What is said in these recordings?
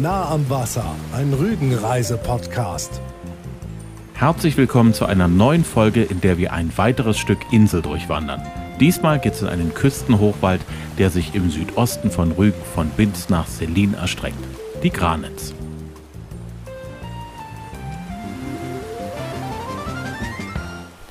Nah am Wasser, ein Rügenreise-Podcast. Herzlich willkommen zu einer neuen Folge, in der wir ein weiteres Stück Insel durchwandern. Diesmal geht es in einen Küstenhochwald, der sich im Südosten von Rügen von Binz nach Selin erstreckt. Die Granitz.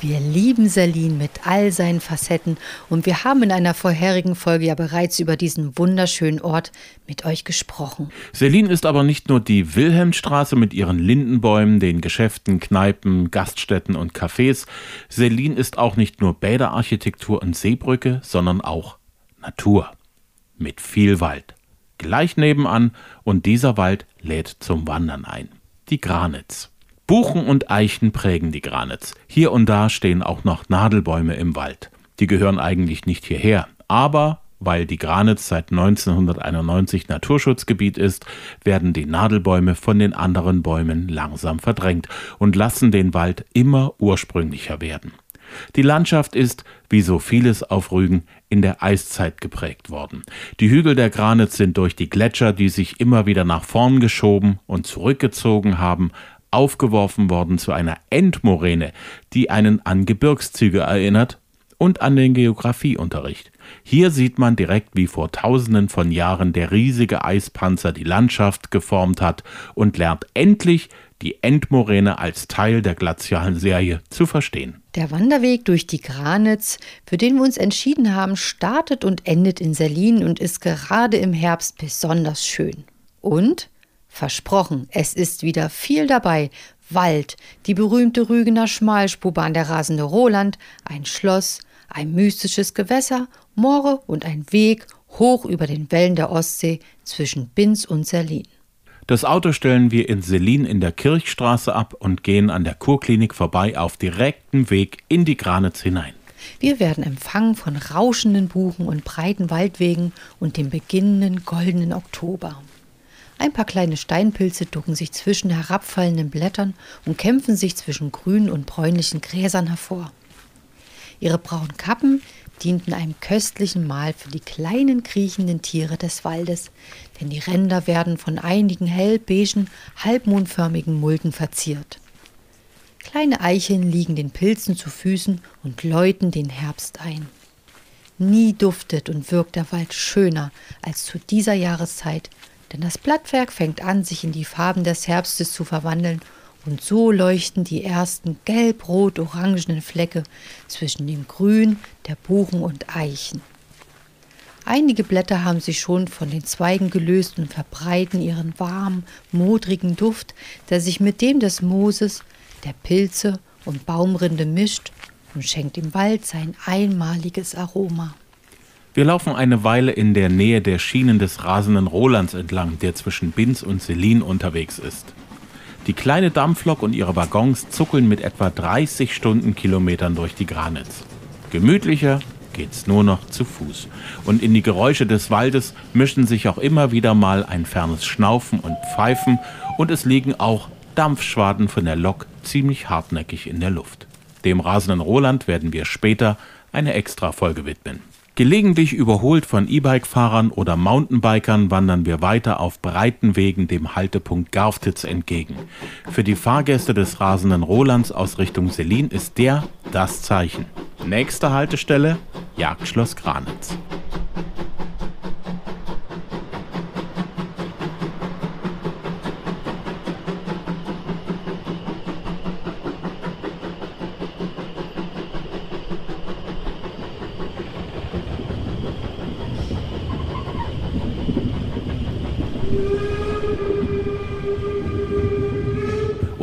Wir lieben Selin mit all seinen Facetten und wir haben in einer vorherigen Folge ja bereits über diesen wunderschönen Ort mit euch gesprochen. Selin ist aber nicht nur die Wilhelmstraße mit ihren Lindenbäumen, den Geschäften, Kneipen, Gaststätten und Cafés. Selin ist auch nicht nur Bäderarchitektur und Seebrücke, sondern auch Natur. Mit viel Wald. Gleich nebenan und dieser Wald lädt zum Wandern ein. Die Granitz. Buchen und Eichen prägen die Granitz. Hier und da stehen auch noch Nadelbäume im Wald. Die gehören eigentlich nicht hierher, aber weil die Granitz seit 1991 Naturschutzgebiet ist, werden die Nadelbäume von den anderen Bäumen langsam verdrängt und lassen den Wald immer ursprünglicher werden. Die Landschaft ist, wie so vieles auf Rügen, in der Eiszeit geprägt worden. Die Hügel der Granitz sind durch die Gletscher, die sich immer wieder nach vorn geschoben und zurückgezogen haben, aufgeworfen worden zu einer Endmoräne, die einen an Gebirgszüge erinnert und an den Geographieunterricht. Hier sieht man direkt, wie vor tausenden von Jahren der riesige Eispanzer die Landschaft geformt hat und lernt endlich die Endmoräne als Teil der glazialen Serie zu verstehen. Der Wanderweg durch die Granitz, für den wir uns entschieden haben, startet und endet in Selin und ist gerade im Herbst besonders schön. Und Versprochen, es ist wieder viel dabei. Wald, die berühmte Rügener Schmalspurbahn, der rasende Roland, ein Schloss, ein mystisches Gewässer, Moore und ein Weg hoch über den Wellen der Ostsee zwischen Binz und Serlin. Das Auto stellen wir in Selin in der Kirchstraße ab und gehen an der Kurklinik vorbei auf direktem Weg in die Granitz hinein. Wir werden empfangen von rauschenden Buchen und breiten Waldwegen und dem beginnenden goldenen Oktober. Ein paar kleine Steinpilze ducken sich zwischen herabfallenden Blättern und kämpfen sich zwischen grünen und bräunlichen Gräsern hervor. Ihre braunen Kappen dienten einem köstlichen Mahl für die kleinen kriechenden Tiere des Waldes, denn die Ränder werden von einigen hellbeigen, halbmondförmigen Mulden verziert. Kleine Eicheln liegen den Pilzen zu Füßen und läuten den Herbst ein. Nie duftet und wirkt der Wald schöner als zu dieser Jahreszeit, denn das Blattwerk fängt an, sich in die Farben des Herbstes zu verwandeln, und so leuchten die ersten gelb-rot-orangenen Flecke zwischen dem Grün der Buchen und Eichen. Einige Blätter haben sich schon von den Zweigen gelöst und verbreiten ihren warmen, modrigen Duft, der sich mit dem des Mooses, der Pilze und Baumrinde mischt und schenkt dem Wald sein einmaliges Aroma. Wir laufen eine Weile in der Nähe der Schienen des rasenden Rolands entlang, der zwischen Binz und Selin unterwegs ist. Die kleine Dampflok und ihre Waggons zuckeln mit etwa 30 Stundenkilometern durch die Granitz. Gemütlicher geht's nur noch zu Fuß. Und in die Geräusche des Waldes mischen sich auch immer wieder mal ein fernes Schnaufen und Pfeifen und es liegen auch Dampfschwaden von der Lok ziemlich hartnäckig in der Luft. Dem rasenden Roland werden wir später eine extra Folge widmen. Gelegentlich überholt von E-Bike-Fahrern oder Mountainbikern wandern wir weiter auf breiten Wegen dem Haltepunkt Garftitz entgegen. Für die Fahrgäste des rasenden Rolands aus Richtung Selin ist der das Zeichen. Nächste Haltestelle Jagdschloss Granitz.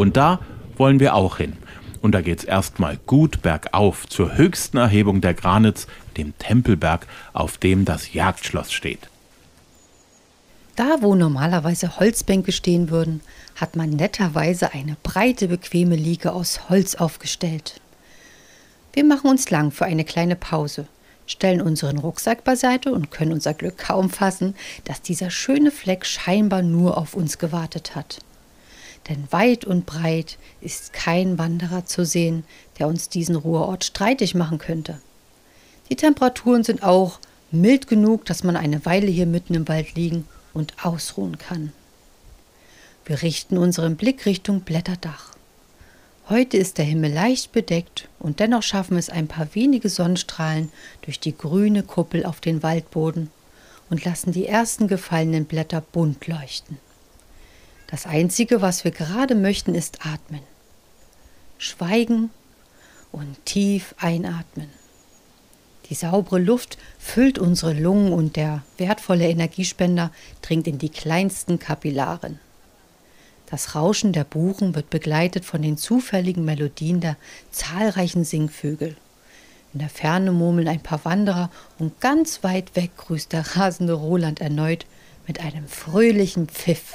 Und da wollen wir auch hin. Und da geht's erstmal gut bergauf zur höchsten Erhebung der Granitz, dem Tempelberg, auf dem das Jagdschloss steht. Da, wo normalerweise Holzbänke stehen würden, hat man netterweise eine breite, bequeme Liege aus Holz aufgestellt. Wir machen uns lang für eine kleine Pause, stellen unseren Rucksack beiseite und können unser Glück kaum fassen, dass dieser schöne Fleck scheinbar nur auf uns gewartet hat denn weit und breit ist kein Wanderer zu sehen, der uns diesen Ruheort streitig machen könnte. Die Temperaturen sind auch mild genug, dass man eine Weile hier mitten im Wald liegen und ausruhen kann. Wir richten unseren Blick Richtung Blätterdach. Heute ist der Himmel leicht bedeckt und dennoch schaffen es ein paar wenige Sonnenstrahlen durch die grüne Kuppel auf den Waldboden und lassen die ersten gefallenen Blätter bunt leuchten. Das Einzige, was wir gerade möchten, ist atmen. Schweigen und tief einatmen. Die saubere Luft füllt unsere Lungen und der wertvolle Energiespender dringt in die kleinsten Kapillaren. Das Rauschen der Buchen wird begleitet von den zufälligen Melodien der zahlreichen Singvögel. In der Ferne murmeln ein paar Wanderer und ganz weit weg grüßt der rasende Roland erneut mit einem fröhlichen Pfiff.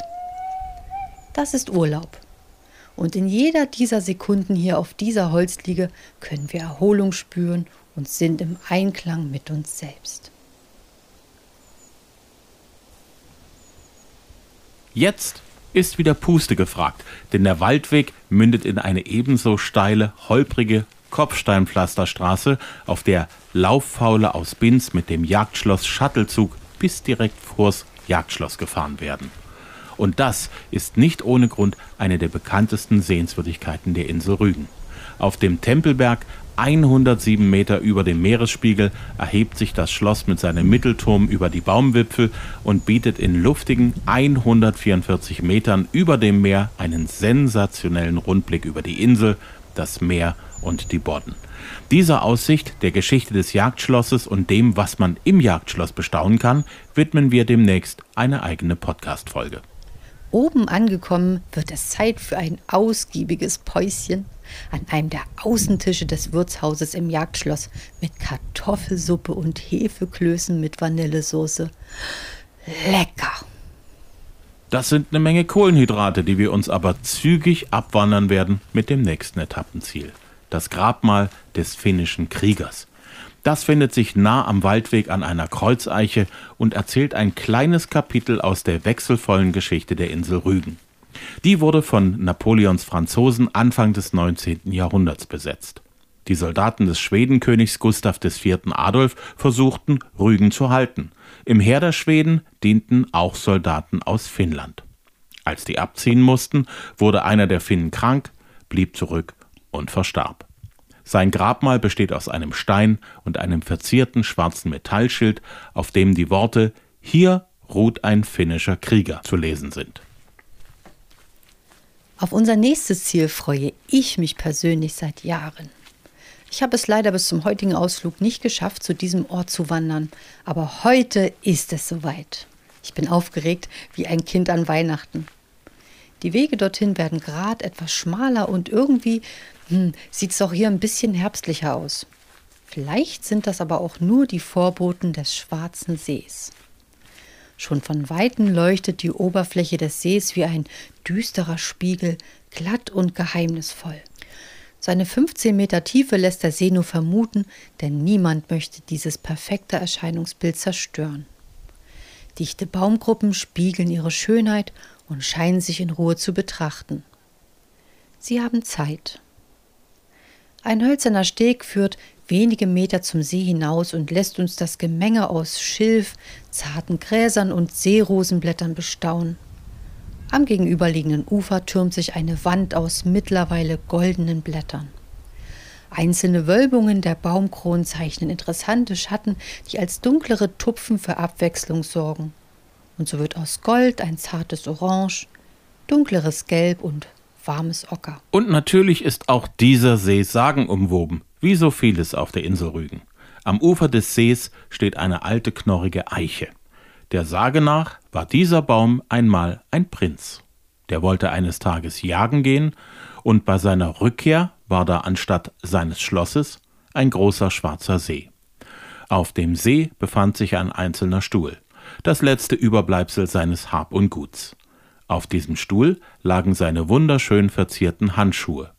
Das ist Urlaub. Und in jeder dieser Sekunden hier auf dieser Holzliege können wir Erholung spüren und sind im Einklang mit uns selbst. Jetzt ist wieder Puste gefragt, denn der Waldweg mündet in eine ebenso steile, holprige Kopfsteinpflasterstraße, auf der Lauffaule aus Binz mit dem Jagdschloss Shuttlezug bis direkt vors Jagdschloss gefahren werden. Und das ist nicht ohne Grund eine der bekanntesten Sehenswürdigkeiten der Insel Rügen. Auf dem Tempelberg 107 Meter über dem Meeresspiegel erhebt sich das Schloss mit seinem Mittelturm über die Baumwipfel und bietet in luftigen 144 Metern über dem Meer einen sensationellen Rundblick über die Insel, das Meer und die Bodden. Dieser Aussicht, der Geschichte des Jagdschlosses und dem, was man im Jagdschloss bestaunen kann, widmen wir demnächst eine eigene Podcast-Folge. Oben angekommen wird es Zeit für ein ausgiebiges Päuschen an einem der Außentische des Wirtshauses im Jagdschloss mit Kartoffelsuppe und Hefeklößen mit Vanillesoße. Lecker! Das sind eine Menge Kohlenhydrate, die wir uns aber zügig abwandern werden mit dem nächsten Etappenziel. Das Grabmal des finnischen Kriegers. Das findet sich nah am Waldweg an einer Kreuzeiche und erzählt ein kleines Kapitel aus der wechselvollen Geschichte der Insel Rügen. Die wurde von Napoleons Franzosen Anfang des 19. Jahrhunderts besetzt. Die Soldaten des Schwedenkönigs Gustav IV. Adolf versuchten, Rügen zu halten. Im Heer der Schweden dienten auch Soldaten aus Finnland. Als die abziehen mussten, wurde einer der Finnen krank, blieb zurück und verstarb. Sein Grabmal besteht aus einem Stein und einem verzierten schwarzen Metallschild, auf dem die Worte Hier ruht ein finnischer Krieger zu lesen sind. Auf unser nächstes Ziel freue ich mich persönlich seit Jahren. Ich habe es leider bis zum heutigen Ausflug nicht geschafft, zu diesem Ort zu wandern, aber heute ist es soweit. Ich bin aufgeregt wie ein Kind an Weihnachten. Die Wege dorthin werden gerade etwas schmaler und irgendwie hm, sieht es auch hier ein bisschen herbstlicher aus. Vielleicht sind das aber auch nur die Vorboten des Schwarzen Sees. Schon von weitem leuchtet die Oberfläche des Sees wie ein düsterer Spiegel, glatt und geheimnisvoll. Seine 15 Meter Tiefe lässt der See nur vermuten, denn niemand möchte dieses perfekte Erscheinungsbild zerstören. Dichte Baumgruppen spiegeln ihre Schönheit und scheinen sich in Ruhe zu betrachten. Sie haben Zeit. Ein hölzerner Steg führt wenige Meter zum See hinaus und lässt uns das Gemenge aus Schilf, zarten Gräsern und Seerosenblättern bestaunen. Am gegenüberliegenden Ufer türmt sich eine Wand aus mittlerweile goldenen Blättern. Einzelne Wölbungen der Baumkronen zeichnen interessante Schatten, die als dunklere Tupfen für Abwechslung sorgen. Und so wird aus Gold ein zartes Orange, dunkleres Gelb und warmes Ocker. Und natürlich ist auch dieser See sagenumwoben, wie so vieles auf der Insel Rügen. Am Ufer des Sees steht eine alte knorrige Eiche. Der Sage nach war dieser Baum einmal ein Prinz. Der wollte eines Tages jagen gehen, und bei seiner Rückkehr war da anstatt seines Schlosses ein großer schwarzer See. Auf dem See befand sich ein einzelner Stuhl, das letzte Überbleibsel seines Hab und Guts. Auf diesem Stuhl lagen seine wunderschön verzierten Handschuhe.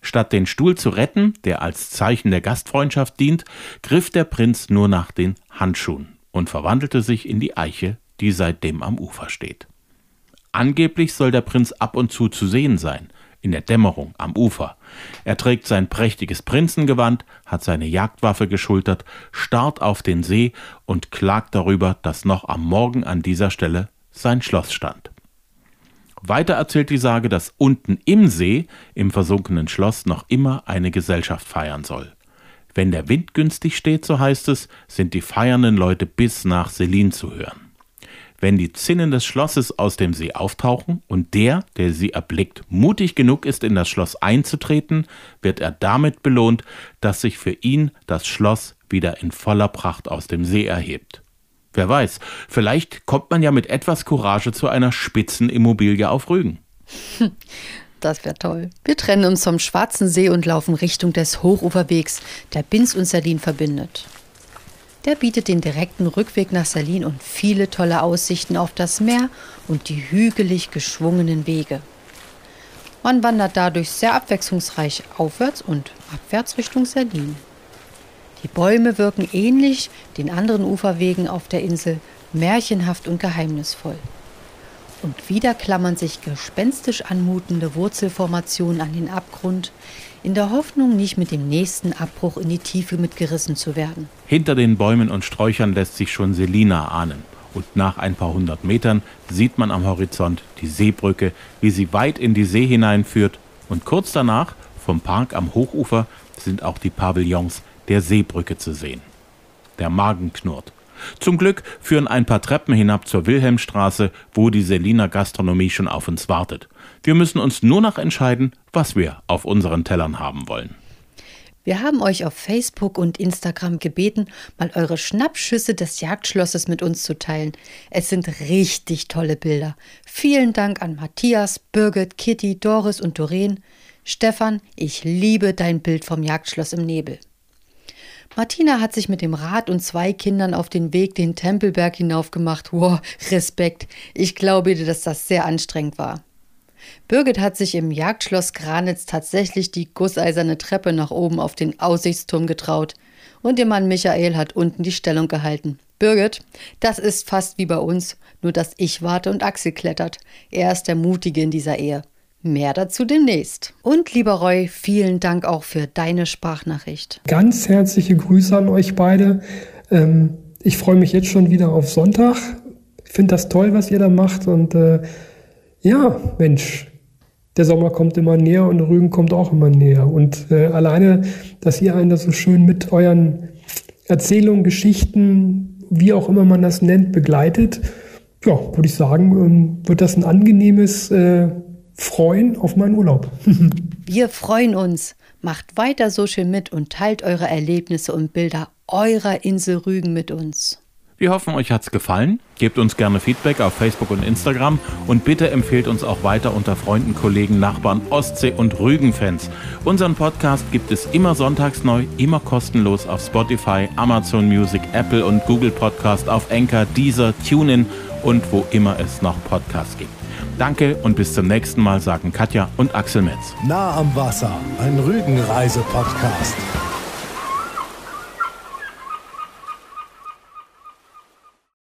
Statt den Stuhl zu retten, der als Zeichen der Gastfreundschaft dient, griff der Prinz nur nach den Handschuhen und verwandelte sich in die Eiche, die seitdem am Ufer steht. Angeblich soll der Prinz ab und zu zu sehen sein, in der Dämmerung am Ufer. Er trägt sein prächtiges Prinzengewand, hat seine Jagdwaffe geschultert, starrt auf den See und klagt darüber, dass noch am Morgen an dieser Stelle sein Schloss stand. Weiter erzählt die Sage, dass unten im See, im versunkenen Schloss, noch immer eine Gesellschaft feiern soll. Wenn der Wind günstig steht, so heißt es, sind die feiernden Leute bis nach Selin zu hören. Wenn die Zinnen des Schlosses aus dem See auftauchen und der, der sie erblickt, mutig genug ist, in das Schloss einzutreten, wird er damit belohnt, dass sich für ihn das Schloss wieder in voller Pracht aus dem See erhebt. Wer weiß, vielleicht kommt man ja mit etwas Courage zu einer Spitzenimmobilie auf Rügen. Das wäre toll. Wir trennen uns vom Schwarzen See und laufen Richtung des Hochuferwegs, der Binz und Salin verbindet. Der bietet den direkten Rückweg nach Salin und viele tolle Aussichten auf das Meer und die hügelig geschwungenen Wege. Man wandert dadurch sehr abwechslungsreich aufwärts und abwärts Richtung Salin. Die Bäume wirken ähnlich den anderen Uferwegen auf der Insel märchenhaft und geheimnisvoll. Und wieder klammern sich gespenstisch anmutende Wurzelformationen an den Abgrund, in der Hoffnung, nicht mit dem nächsten Abbruch in die Tiefe mitgerissen zu werden. Hinter den Bäumen und Sträuchern lässt sich schon Selina ahnen. Und nach ein paar hundert Metern sieht man am Horizont die Seebrücke, wie sie weit in die See hineinführt. Und kurz danach, vom Park am Hochufer, sind auch die Pavillons der Seebrücke zu sehen. Der Magen knurrt. Zum Glück führen ein paar Treppen hinab zur Wilhelmstraße, wo die Seliner Gastronomie schon auf uns wartet. Wir müssen uns nur noch entscheiden, was wir auf unseren Tellern haben wollen. Wir haben euch auf Facebook und Instagram gebeten, mal eure Schnappschüsse des Jagdschlosses mit uns zu teilen. Es sind richtig tolle Bilder. Vielen Dank an Matthias, Birgit, Kitty, Doris und Doreen. Stefan, ich liebe dein Bild vom Jagdschloss im Nebel. Martina hat sich mit dem Rad und zwei Kindern auf den Weg den Tempelberg hinaufgemacht. Wow, Respekt. Ich glaube dir, dass das sehr anstrengend war. Birgit hat sich im Jagdschloss Granitz tatsächlich die gusseiserne Treppe nach oben auf den Aussichtsturm getraut. Und ihr Mann Michael hat unten die Stellung gehalten. Birgit, das ist fast wie bei uns, nur dass ich warte und Axel klettert. Er ist der Mutige in dieser Ehe. Mehr dazu demnächst. Und lieber Roy, vielen Dank auch für deine Sprachnachricht. Ganz herzliche Grüße an euch beide. Ähm, ich freue mich jetzt schon wieder auf Sonntag. Ich finde das toll, was ihr da macht. Und äh, ja, Mensch, der Sommer kommt immer näher und Rügen kommt auch immer näher. Und äh, alleine, dass ihr einen da so schön mit euren Erzählungen, Geschichten, wie auch immer man das nennt, begleitet, ja, würde ich sagen, ähm, wird das ein angenehmes äh, freuen auf meinen Urlaub. Wir freuen uns. Macht weiter so schön mit und teilt eure Erlebnisse und Bilder eurer Insel Rügen mit uns. Wir hoffen, euch hat's gefallen. Gebt uns gerne Feedback auf Facebook und Instagram und bitte empfehlt uns auch weiter unter Freunden, Kollegen, Nachbarn, Ostsee- und Rügen-Fans. Unseren Podcast gibt es immer sonntags neu, immer kostenlos auf Spotify, Amazon Music, Apple und Google Podcast, auf Anchor, Deezer, TuneIn und wo immer es noch Podcasts gibt. Danke und bis zum nächsten Mal sagen Katja und Axel Metz. Nah am Wasser, ein Rügenreise-Podcast.